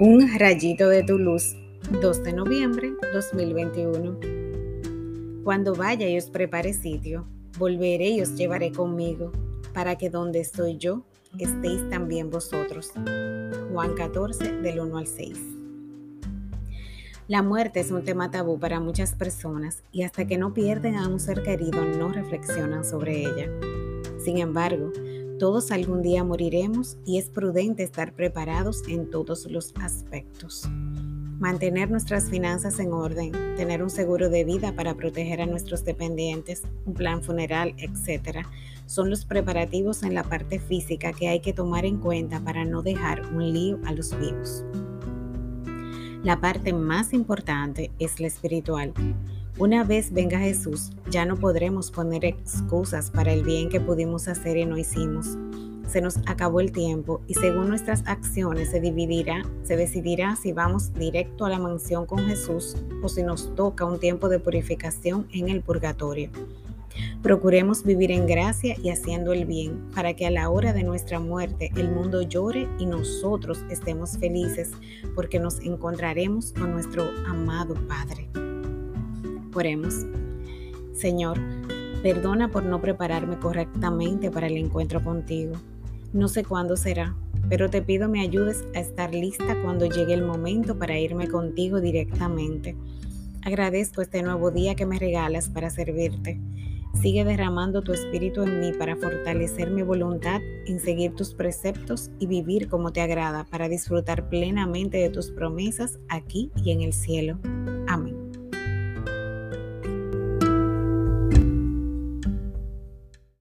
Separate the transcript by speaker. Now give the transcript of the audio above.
Speaker 1: Un rayito de tu luz, 2 de noviembre 2021. Cuando vaya y os prepare sitio, volveré y os llevaré conmigo, para que donde estoy yo, estéis también vosotros. Juan 14, del 1 al 6. La muerte es un tema tabú para muchas personas y hasta que no pierden a un ser querido no reflexionan sobre ella. Sin embargo, todos algún día moriremos y es prudente estar preparados en todos los aspectos. Mantener nuestras finanzas en orden, tener un seguro de vida para proteger a nuestros dependientes, un plan funeral, etc. Son los preparativos en la parte física que hay que tomar en cuenta para no dejar un lío a los vivos. La parte más importante es la espiritual. Una vez venga Jesús, ya no podremos poner excusas para el bien que pudimos hacer y no hicimos. Se nos acabó el tiempo y según nuestras acciones se dividirá, se decidirá si vamos directo a la mansión con Jesús o si nos toca un tiempo de purificación en el purgatorio. Procuremos vivir en gracia y haciendo el bien, para que a la hora de nuestra muerte el mundo llore y nosotros estemos felices, porque nos encontraremos con nuestro amado Padre. Oremos. Señor, perdona por no prepararme correctamente para el encuentro contigo. No sé cuándo será, pero te pido me ayudes a estar lista cuando llegue el momento para irme contigo directamente. Agradezco este nuevo día que me regalas para servirte. Sigue derramando tu espíritu en mí para fortalecer mi voluntad en seguir tus preceptos y vivir como te agrada para disfrutar plenamente de tus promesas aquí y en el cielo.